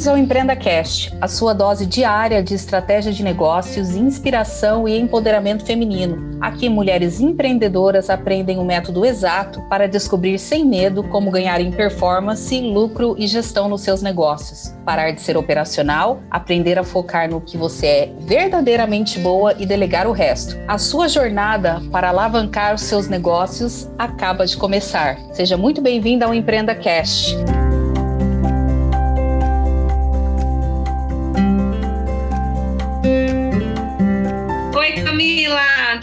Bem-vindos ao Empreenda Cast, a sua dose diária de estratégia de negócios, inspiração e empoderamento feminino. Aqui, mulheres empreendedoras aprendem o método exato para descobrir sem medo como ganhar em performance, lucro e gestão nos seus negócios. Parar de ser operacional, aprender a focar no que você é verdadeiramente boa e delegar o resto. A sua jornada para alavancar os seus negócios acaba de começar. Seja muito bem-vinda ao Empreenda Cast.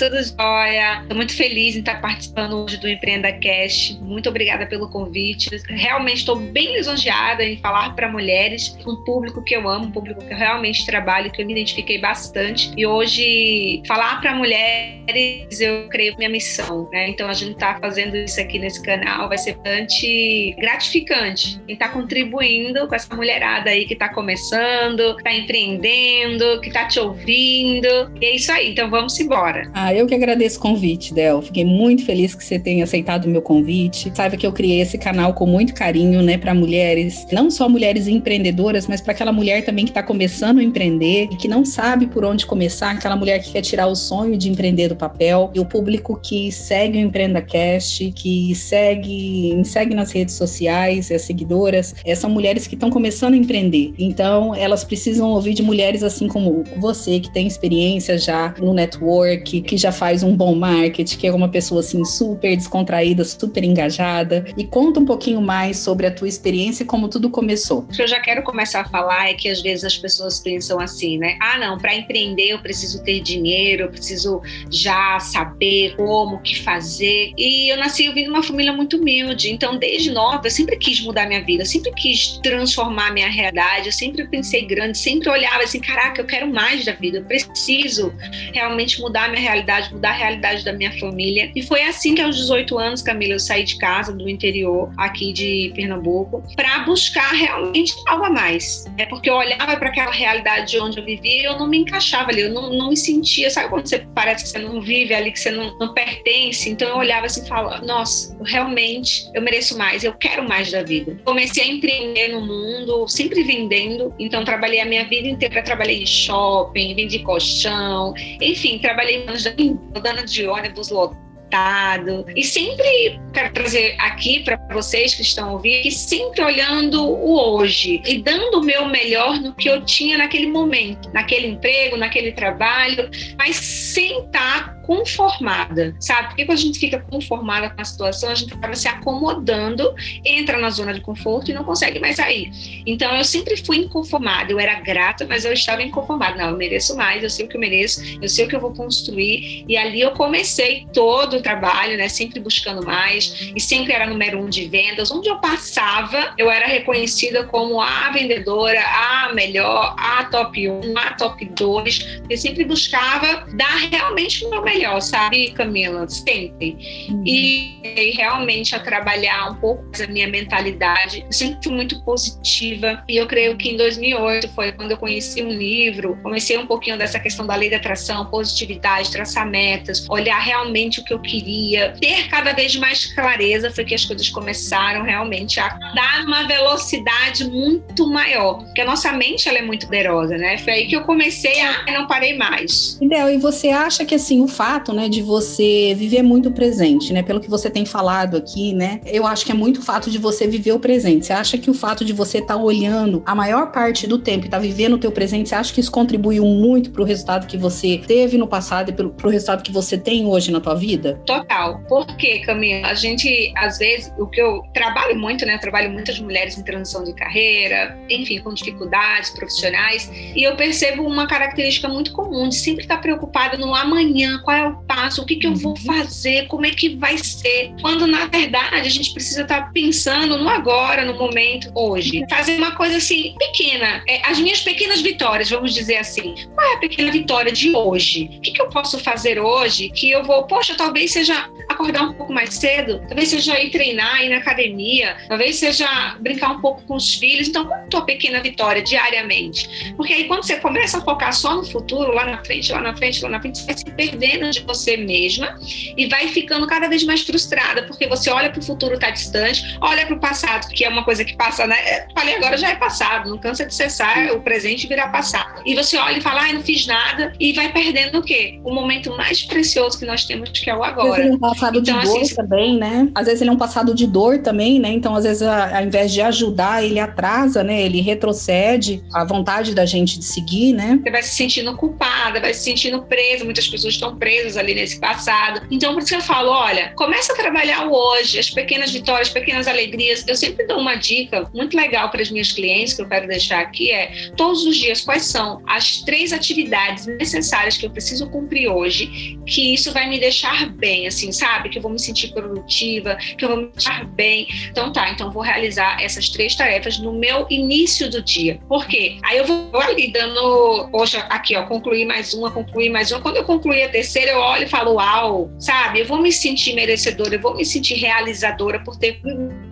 Tudo jóia. Estou muito feliz em estar participando hoje do Empreenda Cash. Muito obrigada pelo convite. Realmente estou bem lisonjeada em falar para mulheres, um público que eu amo, um público que eu realmente trabalho, que eu me identifiquei bastante. E hoje, falar para mulheres, eu creio minha missão, né? Então, a gente está fazendo isso aqui nesse canal vai ser bastante gratificante em estar tá contribuindo com essa mulherada aí que está começando, que está empreendendo, que está te ouvindo. E é isso aí. Então, vamos embora. Ah, eu que agradeço o convite, Del. Fiquei muito feliz que você tenha aceitado o meu convite. Saiba que eu criei esse canal com muito carinho, né, para mulheres, não só mulheres empreendedoras, mas para aquela mulher também que está começando a empreender e que não sabe por onde começar, aquela mulher que quer tirar o sonho de empreender do papel. E o público que segue o Empreenda Cast, que segue, segue nas redes sociais, as seguidoras, é, são mulheres que estão começando a empreender. Então, elas precisam ouvir de mulheres assim como você, que tem experiência já no network, que já já faz um bom marketing, que é uma pessoa assim super descontraída, super engajada. E conta um pouquinho mais sobre a tua experiência e como tudo começou. O que eu já quero começar a falar é que às vezes as pessoas pensam assim, né? Ah, não, para empreender eu preciso ter dinheiro, eu preciso já saber como, o que fazer. E eu nasci vindo uma família muito humilde, então desde nova eu sempre quis mudar minha vida, eu sempre quis transformar minha realidade, eu sempre pensei grande, sempre olhava assim, caraca, eu quero mais da vida, eu preciso realmente mudar minha realidade realidade, mudar a realidade da minha família. E foi assim que aos 18 anos, Camila, eu saí de casa, do interior aqui de Pernambuco, para buscar realmente algo a mais. É porque eu olhava para aquela realidade de onde eu vivia e eu não me encaixava ali, eu não, não me sentia, sabe quando você parece que você não vive ali, que você não, não pertence? Então eu olhava assim e falava, nossa, eu realmente eu mereço mais, eu quero mais da vida. Comecei a empreender no mundo, sempre vendendo, então trabalhei a minha vida inteira, trabalhei em shopping, vendi colchão, enfim, trabalhei anos andando de ônibus lotado. E sempre quero trazer aqui para vocês que estão ouvindo, que sempre olhando o hoje e dando o meu melhor no que eu tinha naquele momento, naquele emprego, naquele trabalho, mas sem estar conformada, sabe? Porque quando a gente fica conformada com a situação, a gente acaba se acomodando, entra na zona de conforto e não consegue mais sair. Então eu sempre fui inconformada, eu era grata, mas eu estava inconformada. Não, eu mereço mais, eu sei o que eu mereço, eu sei o que eu vou construir. E ali eu comecei todo o trabalho, né? Sempre buscando mais e sempre era número um de vendas. Onde eu passava, eu era reconhecida como a vendedora, a melhor, a top 1, a top 2. Eu sempre buscava dar realmente o meu melhor melhor, sabe, Camila? Sempre. Uhum. E, e, realmente a trabalhar um pouco a minha mentalidade. Eu sempre fui muito positiva. E eu creio que em 2008 foi quando eu conheci um livro, comecei um pouquinho dessa questão da lei da atração, positividade, traçar metas, olhar realmente o que eu queria, ter cada vez mais clareza. Foi que as coisas começaram realmente a dar uma velocidade muito maior. Porque a nossa mente ela é muito poderosa, né? Foi aí que eu comecei a não parei mais. Ideal. E você acha que assim, o fato fato, né, de você viver muito presente, né? Pelo que você tem falado aqui, né? Eu acho que é muito o fato de você viver o presente. Você acha que o fato de você estar tá olhando a maior parte do tempo e estar tá vivendo o teu presente, você acha que isso contribuiu muito para o resultado que você teve no passado e para o resultado que você tem hoje na tua vida? Total. Porque, Camila, a gente, às vezes, o que eu trabalho muito, né? Eu trabalho muitas mulheres em transição de carreira, enfim, com dificuldades profissionais, e eu percebo uma característica muito comum de sempre estar preocupada no amanhã, é o passo, o que, que eu vou uhum. fazer, como é que vai ser. Quando na verdade a gente precisa estar tá pensando no agora, no momento, hoje. Fazer uma coisa assim, pequena. É, as minhas pequenas vitórias, vamos dizer assim. Qual é a pequena vitória de hoje? O que, que eu posso fazer hoje que eu vou, poxa, talvez seja acordar um pouco mais cedo, talvez seja ir treinar, ir na academia, talvez seja brincar um pouco com os filhos. Então, qual é a tua pequena vitória diariamente? Porque aí quando você começa a focar só no futuro, lá na frente, lá na frente, lá na frente, você vai se perdendo de você mesma e vai ficando cada vez mais frustrada, porque você olha para o futuro está distante, olha para o passado, que é uma coisa que passa, né? É, falei agora já é passado, não cansa de cessar, o presente virá passado. E você olha e fala, ai, não fiz nada, e vai perdendo o quê? O momento mais precioso que nós temos, que é o agora. Passado então, de dor assim, também, né? Às vezes ele é um passado de dor também, né? Então, às vezes, ao invés de ajudar, ele atrasa, né? Ele retrocede a vontade da gente de seguir, né? Você vai se sentindo culpada, vai se sentindo presa, muitas pessoas estão presas ali nesse passado. Então, por isso que eu falo, olha, começa a trabalhar hoje, as pequenas vitórias, pequenas alegrias. Eu sempre dou uma dica muito legal para as minhas clientes que eu quero deixar aqui é todos os dias quais são as três atividades necessárias que eu preciso cumprir hoje, que isso vai me deixar bem, assim, sabe? Que eu vou me sentir produtiva, que eu vou me deixar bem. Então tá, então vou realizar essas três tarefas no meu início do dia. Por quê? Aí eu vou ali dando, poxa, aqui ó, concluir mais uma, concluir mais uma. Quando eu concluir a terceira, eu olho e falo, uau, sabe? Eu vou me sentir merecedora, eu vou me sentir realizadora por ter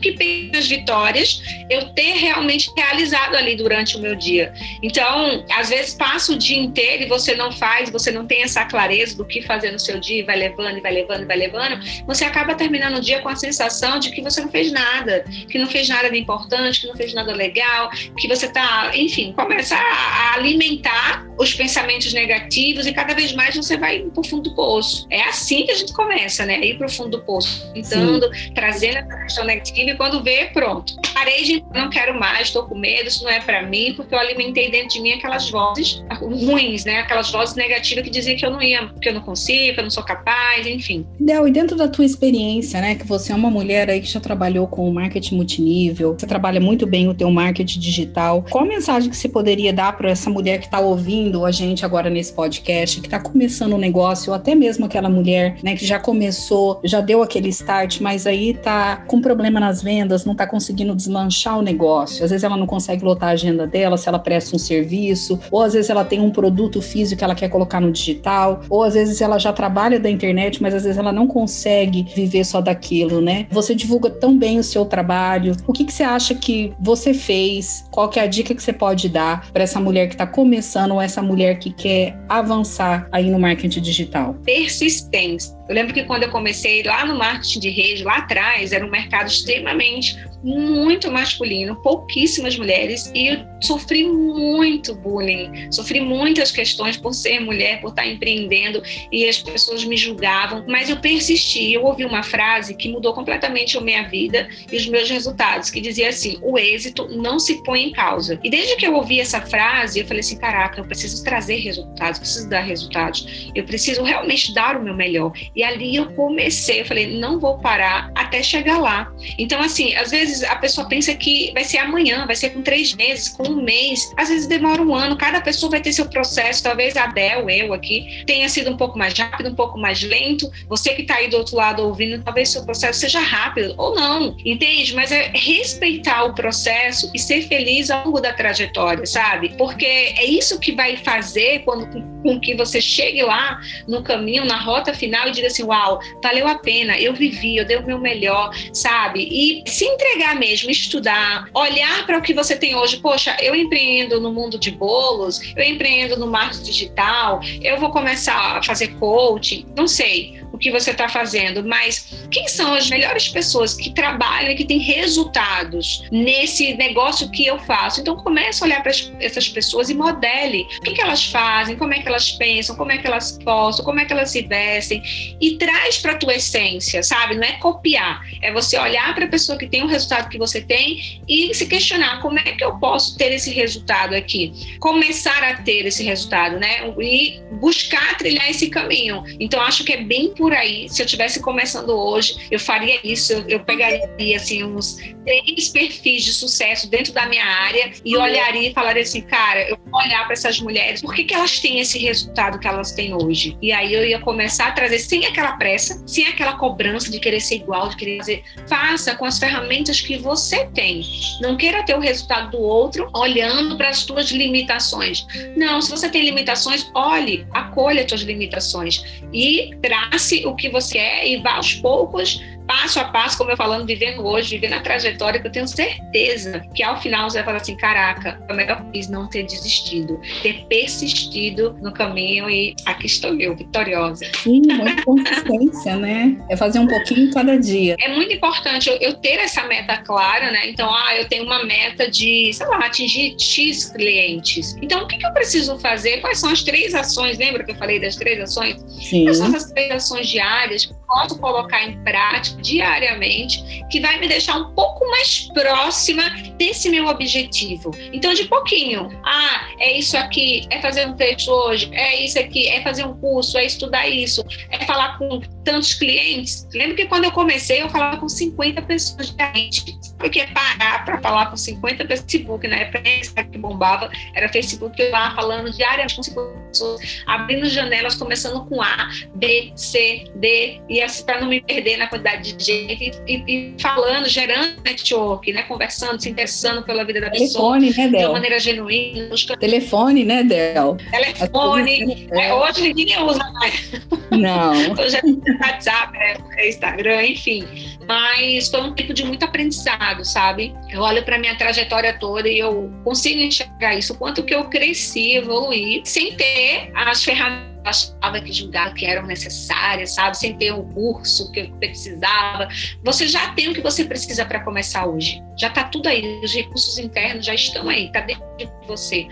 que pequenas vitórias eu ter realmente realizado ali durante o meu dia. Então, às vezes passa o dia inteiro e você não faz, você não tem essa clareza do que fazer no seu dia, vai levando, e vai levando, e vai levando, você acaba terminando o dia com a sensação de que você não fez nada, que não fez nada de importante, que não fez nada legal, que você está, enfim, começa a alimentar os pensamentos negativos e cada vez mais você vai para o fundo do poço. É assim que a gente começa, né? Ir para o fundo do poço, tentando, Sim. trazendo essa questão negativa quando vê, pronto. Parei de não quero mais, estou com medo, isso não é para mim, porque eu alimentei dentro de mim aquelas vozes ruins, né? Aquelas vozes negativas que diziam que eu não ia, que eu não consigo, que eu não sou capaz, enfim. Del, e dentro da tua experiência, né, que você é uma mulher aí que já trabalhou com marketing multinível, você trabalha muito bem o teu marketing digital. Qual a mensagem que você poderia dar para essa mulher que está ouvindo a gente agora nesse podcast, que está começando um negócio, ou até mesmo aquela mulher, né, que já começou, já deu aquele start, mas aí tá com problema nas vendas, não está conseguindo deslanchar o negócio. Às vezes ela não consegue lotar a agenda dela se ela presta um serviço, ou às vezes ela tem um produto físico que ela quer colocar no digital, ou às vezes ela já trabalha da internet, mas às vezes ela não consegue viver só daquilo, né? Você divulga tão bem o seu trabalho. O que, que você acha que você fez? Qual que é a dica que você pode dar para essa mulher que está começando ou essa mulher que quer avançar aí no marketing digital? Persistência. Eu lembro que quando eu comecei lá no marketing de rede, lá atrás, era um mercado extremamente muito masculino, pouquíssimas mulheres, e eu sofri muito bullying, sofri muitas questões por ser mulher, por estar empreendendo, e as pessoas me julgavam, mas eu persisti. Eu ouvi uma frase que mudou completamente a minha vida e os meus resultados, que dizia assim: o êxito não se põe em causa. E desde que eu ouvi essa frase, eu falei assim: caraca, eu preciso trazer resultados, preciso dar resultados, eu preciso realmente dar o meu melhor. E ali eu comecei, eu falei: não vou parar até chegar lá. Então, assim, às vezes vezes a pessoa pensa que vai ser amanhã, vai ser com três meses, com um mês. Às vezes demora um ano, cada pessoa vai ter seu processo. Talvez a Del, eu aqui, tenha sido um pouco mais rápido, um pouco mais lento. Você que está aí do outro lado ouvindo, talvez seu processo seja rápido ou não, entende? Mas é respeitar o processo e ser feliz ao longo da trajetória, sabe? Porque é isso que vai fazer quando com que você chegue lá no caminho, na rota final e diga assim: Uau, valeu a pena, eu vivi, eu dei o meu melhor, sabe? E se entregar mesmo, estudar, olhar para o que você tem hoje. Poxa, eu empreendo no mundo de bolos, eu empreendo no marketing digital, eu vou começar a fazer coaching, não sei o que você está fazendo, mas quem são as melhores pessoas que trabalham e que têm resultados nesse negócio que eu faço? Então comece a olhar para essas pessoas e modele o que, que elas fazem, como é que elas pensam, como é que elas postam, como é que elas se vestem e traz para a tua essência, sabe? Não é copiar, é você olhar para a pessoa que tem o resultado que você tem e se questionar como é que eu posso ter esse resultado aqui, começar a ter esse resultado, né? E buscar trilhar esse caminho. Então acho que é bem por aí. Se eu tivesse começando hoje, eu faria isso. Eu, eu pegaria assim uns três perfis de sucesso dentro da minha área e olharia e falaria assim, cara, eu vou olhar para essas mulheres, por que, que elas têm esse resultado que elas têm hoje? E aí eu ia começar a trazer sem aquela pressa, sem aquela cobrança de querer ser igual, de querer dizer, faça com as ferramentas que você tem. Não queira ter o resultado do outro olhando para as suas limitações. Não, se você tem limitações, olhe, acolha as suas limitações e trace o que você é e vá aos poucos passo a passo, como eu falando, vivendo hoje, vivendo a trajetória, que eu tenho certeza que ao final você vai falar assim: caraca, a melhor coisa não ter desistido, ter persistido no caminho e aqui estou eu, vitoriosa. Sim, muita consistência, né? É fazer um pouquinho cada dia. É muito importante eu, eu ter essa meta clara, né? Então, ah, eu tenho uma meta de, sei lá, atingir X clientes. Então, o que, que eu preciso fazer? Quais são as três ações? Lembra que eu falei das três ações? Sim. Quais são as três ações diárias posso colocar em prática diariamente, que vai me deixar um pouco mais próxima desse meu objetivo. Então, de pouquinho, ah, é isso aqui, é fazer um texto hoje, é isso aqui, é fazer um curso, é estudar isso, é falar com tantos clientes. Lembro que quando eu comecei, eu falava com 50 pessoas diariamente. Porque parar para falar com 50 Facebook, na época que bombava, era Facebook lá falando diariamente com 50 pessoas, abrindo janelas, começando com A, B, C, D, e assim, para não me perder na quantidade de gente, e, e, falando, gerando network, né? Conversando, se interessando pela vida da pessoa. Telefone, né, Del? De uma maneira genuína. Buscando... Telefone, né, Del? Telefone. É, hoje ninguém usa mais. Não. hoje é WhatsApp, é Instagram, enfim. Mas foi um tempo de muito aprendizado, sabe? Eu olho para minha trajetória toda e eu consigo enxergar isso, o quanto que eu cresci, evoluí, sem ter as ferramentas achava que julgava que eram necessárias, sabe? Sem ter o curso que eu precisava. Você já tem o que você precisa para começar hoje. Já está tudo aí. Os recursos internos já estão aí, está dentro de você.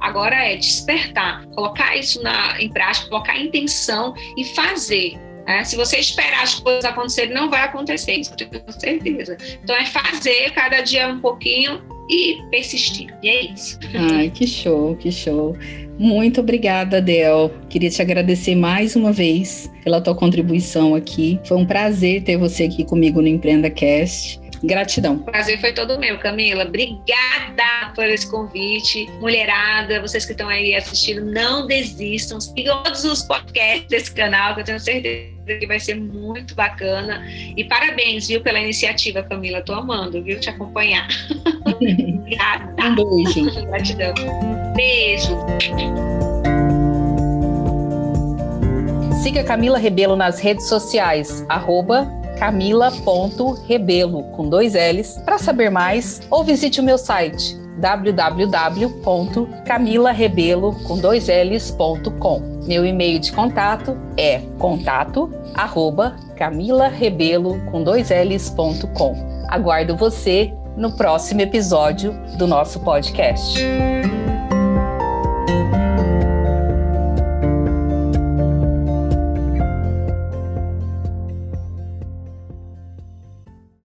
Agora é despertar, colocar isso na, em prática, colocar intenção e fazer. Né? Se você esperar as coisas acontecerem, não vai acontecer, isso tenho certeza. Então é fazer cada dia um pouquinho e persistir. E é isso. Ai, que show, que show. Muito obrigada, Del. Queria te agradecer mais uma vez pela tua contribuição aqui. Foi um prazer ter você aqui comigo no Empreenda Cast. Gratidão. O prazer foi todo meu, Camila. Obrigada por esse convite. Mulherada, vocês que estão aí assistindo, não desistam. Sigam todos os podcasts desse canal, que eu tenho certeza que vai ser muito bacana. E parabéns, viu, pela iniciativa, Camila. Tô amando, viu, te acompanhar. Obrigada. Um beijo. Gratidão. Beijo. Siga Camila Rebelo nas redes sociais, arroba camila.rebelo, com dois L's. Para saber mais, ou visite o meu site www.camilarebelo com dois L's.com. Meu e-mail de contato é contato arroba camilarebelo com dois L's.com. Aguardo você no próximo episódio do nosso podcast.